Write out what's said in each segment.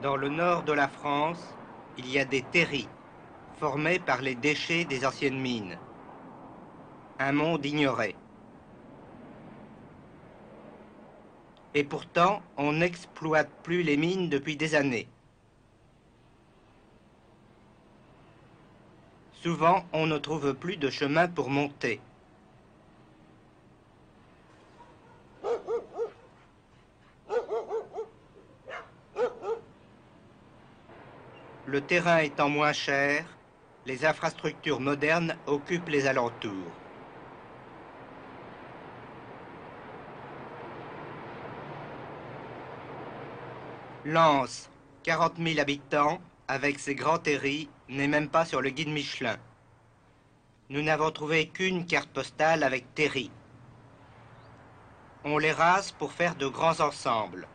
Dans le nord de la France, il y a des terris formés par les déchets des anciennes mines. Un monde ignoré. Et pourtant, on n'exploite plus les mines depuis des années. Souvent, on ne trouve plus de chemin pour monter. Le terrain étant moins cher, les infrastructures modernes occupent les alentours. Lens, 40 000 habitants, avec ses grands terris, n'est même pas sur le guide Michelin. Nous n'avons trouvé qu'une carte postale avec terri. On les rase pour faire de grands ensembles.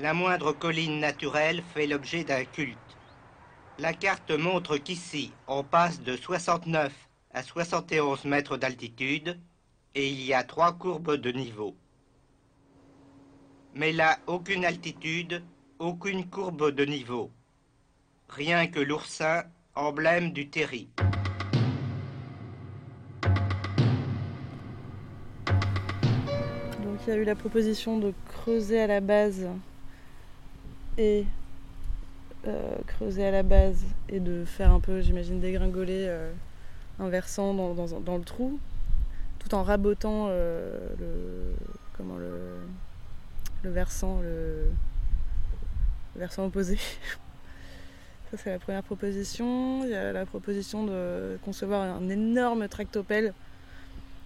La moindre colline naturelle fait l'objet d'un culte. La carte montre qu'ici, on passe de 69 à 71 mètres d'altitude et il y a trois courbes de niveau. Mais là, aucune altitude, aucune courbe de niveau. Rien que l'oursin, emblème du terri. Donc il y a eu la proposition de creuser à la base et euh, creuser à la base et de faire un peu, j'imagine, dégringoler euh, un versant dans, le trou, tout en rabotant euh, le, comment le, versant, le, versant opposé. Ça, c'est la première proposition. Il y a la proposition de concevoir un énorme tractopelle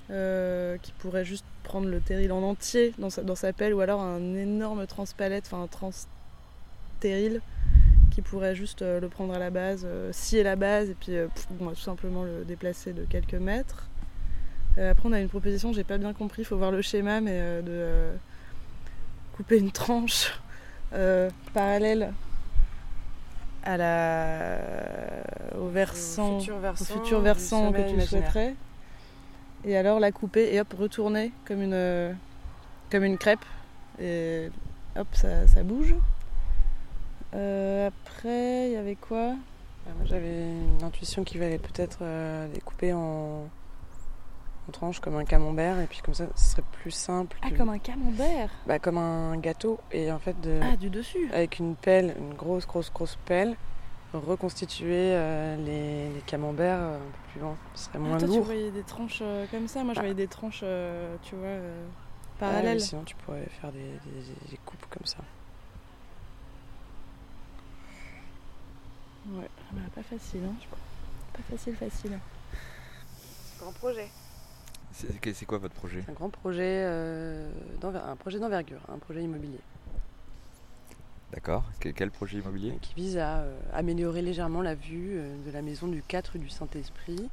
qui pourrait juste prendre le terril en entier dans sa, dans sa pelle ou alors un énorme transpalette, enfin un qui pourrait juste euh, le prendre à la base, euh, scier la base et puis euh, bon, tout simplement le déplacer de quelques mètres. Après, on a une proposition, j'ai pas bien compris, il faut voir le schéma, mais de couper une tranche euh, parallèle à la, au versant, futur au versant, futur versant que tu imaginaire. souhaiterais. Et alors la couper et hop, retourner comme une, comme une crêpe. Et hop, ça, ça bouge. Euh, après, il y avait quoi? Moi, j'avais une intuition qu'il fallait peut-être euh, les couper en, en tranches comme un camembert et puis comme ça, ce serait plus simple. Ah, de- comme un camembert? Bah, comme un gâteau et en fait de, Ah, du dessus avec une pelle, une grosse, grosse, grosse pelle, reconstituer euh, les, les camemberts euh, un peu plus loin. Ce serait Ah, moins toi, tu lourd. voyais des tranches comme ça Moi, je Ah. voyais des tranches, tu vois, Ah, parallèles. sinon, tu pourrais faire des, des- des coupes comme ça. Ouais, bah, pas facile, hein. Pas facile, facile. Grand projet. C'est quoi votre projet? Un grand projet, euh, un projet d'envergure, un projet immobilier. D'accord. Que- Quel projet immobilier? Qui vise à euh, améliorer légèrement la vue euh, de la maison du 4 rue du Saint-Esprit.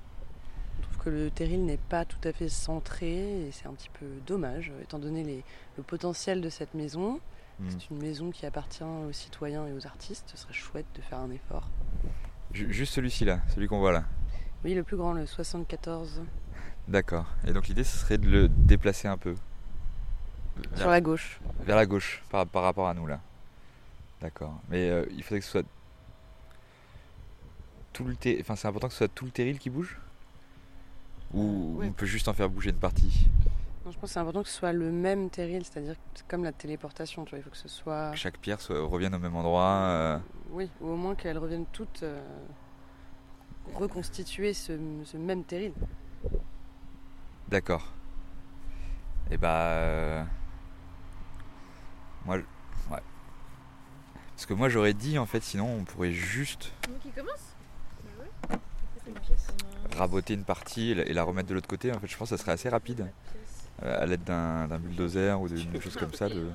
On trouve que le terril n'est pas tout à fait centré et c'est un petit peu dommage euh, étant donné les- le potentiel de cette maison. Hmm. C'est une maison qui appartient aux citoyens et aux artistes. Ce serait chouette de faire un effort. Ju- Juste celui-ci là, celui qu'on voit là. Oui, le plus grand, le 74, D'accord. Et donc l'idée ce serait de le déplacer un peu. sur la gauche. vers la gauche, par, par rapport à nous là. D'accord. Mais euh, il faudrait que ce soit tout le ter- Enfin c'est important que ce soit tout le terril qui bouge? Ou Euh, ouais. on peut juste en faire bouger une partie? Je pense que c'est important que ce soit le même terril, c'est-à-dire que c'est comme la téléportation. Tu vois, il faut que ce soit. Que chaque pierre soit, revienne au même endroit euh, Oui, ou au moins qu'elles reviennent toutes euh, reconstituer ce, ce même terril. D'accord. Et bah. euh, Moi. je- Ouais. Parce que moi j'aurais dit en fait, sinon on pourrait juste qui commence? raboter une partie et la, et la remettre de l'autre côté. En fait, je pense que ça serait assez rapide. À l'aide d'un bulldozer ou d'une chose comme ça, de,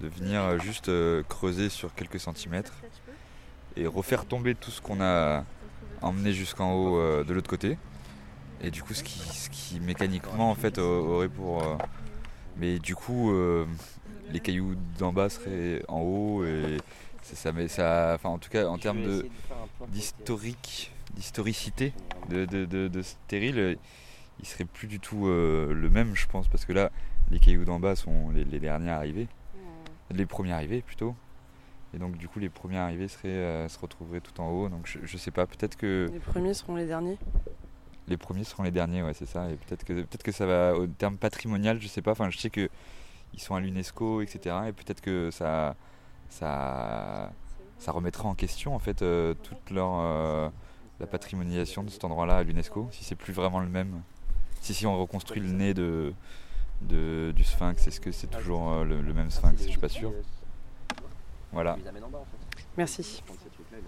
de venir juste euh, creuser sur quelques centimètres et refaire tomber tout ce qu'on a emmené jusqu'en haut euh, de l'autre côté. Et du coup, ce qui, ce qui mécaniquement en fait au- aurait pour. euh, mais du coup, les cailloux d'en bas seraient en haut et ça, met- ça, enfin en tout cas en termes d'historique, d'historicité de, de, de, de euh, il serait plus du tout euh, le même, je pense, parce que là, les cailloux d'en bas sont les, les derniers arrivés. les premiers arrivés plutôt. Et donc du coup les premiers arrivés seraient, euh, se retrouveraient tout en haut. Donc je, je sais pas, peut-être que Les premiers seront les derniers. les premiers seront les derniers, ouais c'est ça. Et peut-être que peut-être que ça va au terme patrimonial, je sais pas. Enfin je sais que ils sont à l'UNESCO, etc. Et peut-être que ça ça ça remettra en question en fait euh, toute leur euh, la patrimonialisation de cet endroit-là à l'UNESCO, si c'est plus vraiment le même. Si si on reconstruit le nez de, de- du sphinx, est-ce que c'est toujours euh, le, le même sphinx? Je suis pas sûr. Voilà. Tu les amènes en bas en fait. Merci. Prendre ces trucs-là et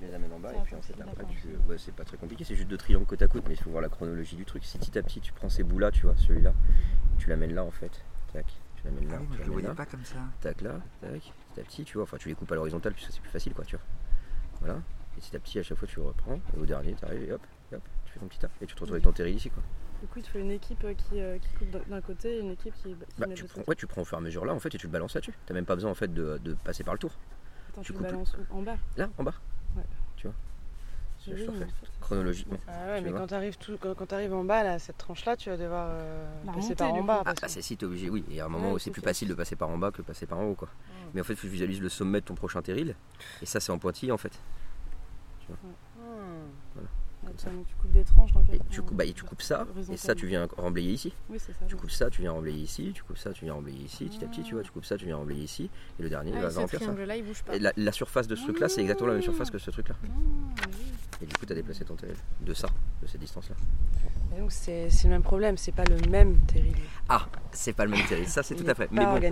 les là amènes en bas et puis ensuite après tu. Ouais, c'est pas très compliqué, c'est juste deux triangles côte à côte, mais il faut voir la chronologie du truc. Si petit à petit tu prends ces bouts-là, tu vois, celui-là, tu l'amènes là en fait. Tac, tu l'amènes là. tu l'amènes là. comme ça. Tac là, tac, petit à petit, tu vois. Enfin, tu les coupes à l'horizontale puisque c'est plus facile quoi, tu vois. Voilà. Et petit à petit, à chaque fois tu reprends. Et au dernier, tu arrives et hop, hop, tu fais ton petit tas. Et tu te retrouves avec ton terril ici quoi. Du coup, il te faut une équipe euh, qui, euh, qui coupe d'un- côté et une équipe qui, qui Bah, met tu de prends, l'autre. ouais, tu prends au fur et à mesure là en fait et tu le balances là-dessus. T'as même pas besoin en fait de, de passer par le tour. Attends, tu tu le coupes- balances En bas? Là, en bas. Ouais. Tu vois? Je Oui, en fait, Chronologiquement. Ah ouais, Tu mais quand t'arrives tout, quand, quand t'arrives en bas, là, cette tranche-là, tu vas devoir euh, La passer par en bas. Ah, parce bah que- c'est si t'es obligé, oui. Et à un moment Ouais, où c'est plus facile de passer par en bas que de passer par en haut, quoi. Mais en fait, tu visualises le sommet de ton prochain terril. Et ça, c'est en pointillé, en fait. Ça. Tu coupes des tranches dans Et quel tu, coupes, bah, et tu coupes ça, et ça, tu viens remblayer ici. Oui, ça. Tu coupes ça, tu viens remblayer ici. Tu coupes ça, tu viens remblayer ici. Petit à petit, tu vois. Tu coupes ça, tu viens remblayer ici. Et le dernier, il Ah, va remplir ça. triangle-là, il bouge pas. Et la, la surface de ce truc-là, c'est exactement la même surface que ce truc-là. Ah, oui. Et du coup, tu as déplacé ton terril de ça, de cette distance-là. Et donc c'est le même problème, c'est pas le même terril. Ah, c'est pas le même terril. Ça, c'est tout Il à fait. Mais bon, il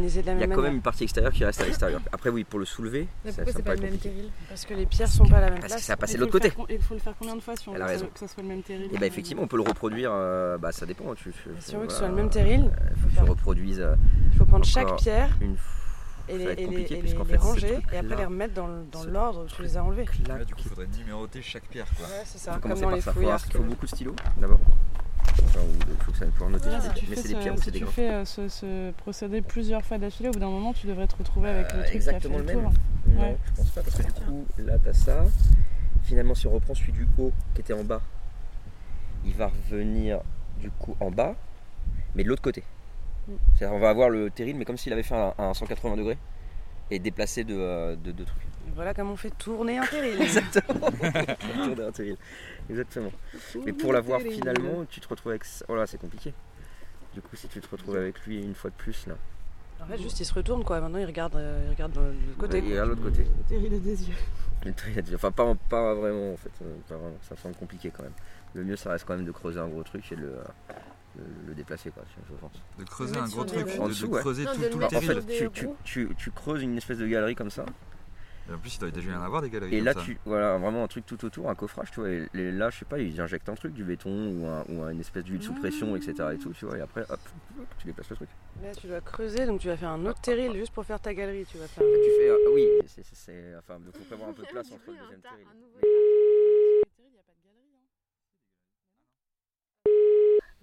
y a quand même une partie extérieure qui reste à l'extérieur. Après, oui, pour le soulever, Mais pourquoi c'est pas le même terril Parce que les pierres sont pas à la même Parce que place. ça a passé Il de faut l'autre côté. Il faut le faire combien de fois si on veut que ça soit le même terril Et bah effectivement, on peut le reproduire, euh, bah ça dépend. Tu, Si on veut que ce soit le même terril, euh, faut que tu faire- reproduises euh, il faut prendre chaque pierre une fois. Et les, et les- et les- ranger et après les remettre dans, dans l'ordre où tu les as enlevés. Là, du coup, il faudrait numéroter chaque pierre. Quoi. Ouais, c'est il ça, faut comme dans les fouilles avoir- faut beaucoup de stylos d'abord. Enfin, ou il faut que ça pouvoir noter. Si mais fais, c'est des ou si c'est des tu fais euh, ce, ce procédé plusieurs fois d'affilée, au bout d'un moment, tu devrais te retrouver avec le truc exactement qui a fait le le même. tour. Non, Ouais. je pense pas parce que du coup, là t'as ça. Finalement, si on reprend celui du haut qui était en bas, il va revenir du coup en bas, mais de l'autre côté. C'est-à-dire, on va avoir le terril, mais comme s'il avait fait un, un 180 degrés et déplacé de, euh, de deux trucs. Voilà comment on fait tourner un terril. Exactement. Autour d'un terril. Exactement. Mais pour l'avoir finalement, tu te retrouves avec. ça- Oh là, c'est compliqué. Du coup, si tu te retrouves avec lui une fois de plus là. En fait, juste il se retourne quoi. Maintenant il regarde, euh, il regarde de l'autre côté. Et quoi. à l'autre côté. Le terril a des yeux. Le terril a dit- Enfin, pas, pas vraiment en fait. euh, pas vraiment. Ça semble compliqué quand même. Le mieux, ça reste quand même de creuser un gros truc et de le, euh, le, le déplacer quoi, je pense. De creuser un gros truc, roues. de, En dessous, de ouais. creuser Non, tout, de le tout le mettre En fait, tu, tu, tu, tu creuses une espèce de galerie comme ça. Et en plus, il doit déjà y en avoir des galeries. Et comme là, ça. tu, voilà, vraiment un truc tout autour, un coffrage, tu vois. Et, et là, je sais pas, ils injectent un truc, du béton ou, un, ou une espèce d'huile sous pression, etc. Et tout, tu vois. Et après, hop, tu déplaces le truc. Là tu dois creuser, donc tu vas faire un autre terril juste pour faire ta galerie. Tu vas faire. Là, tu fais, euh, oui, c'est, c'est, c'est- enfin, il faut prévoir un peu de place entre le deuxième terril.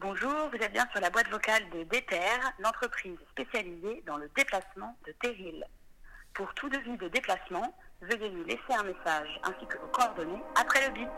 Bonjour, vous êtes bien sur la boîte vocale de DTR, l'entreprise spécialisée dans le déplacement de terrils. Pour tout devis de déplacement, veuillez nous laisser un message ainsi que vos coordonnées après le bip.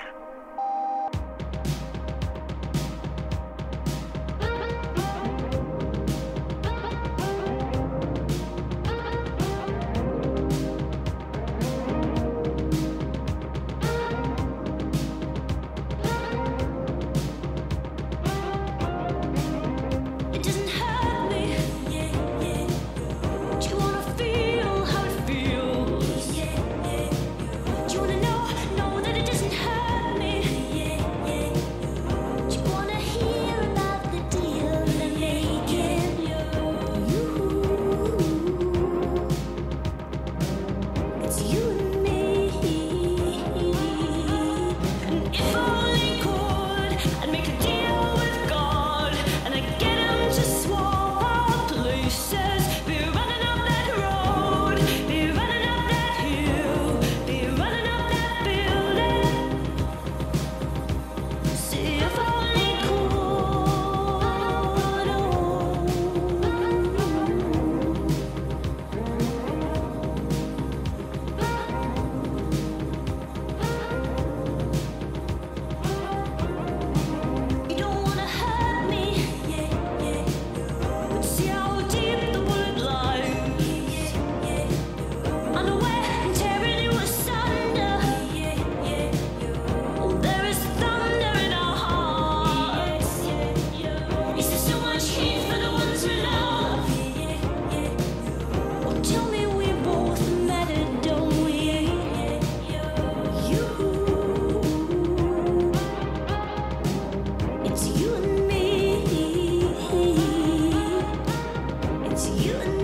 It's you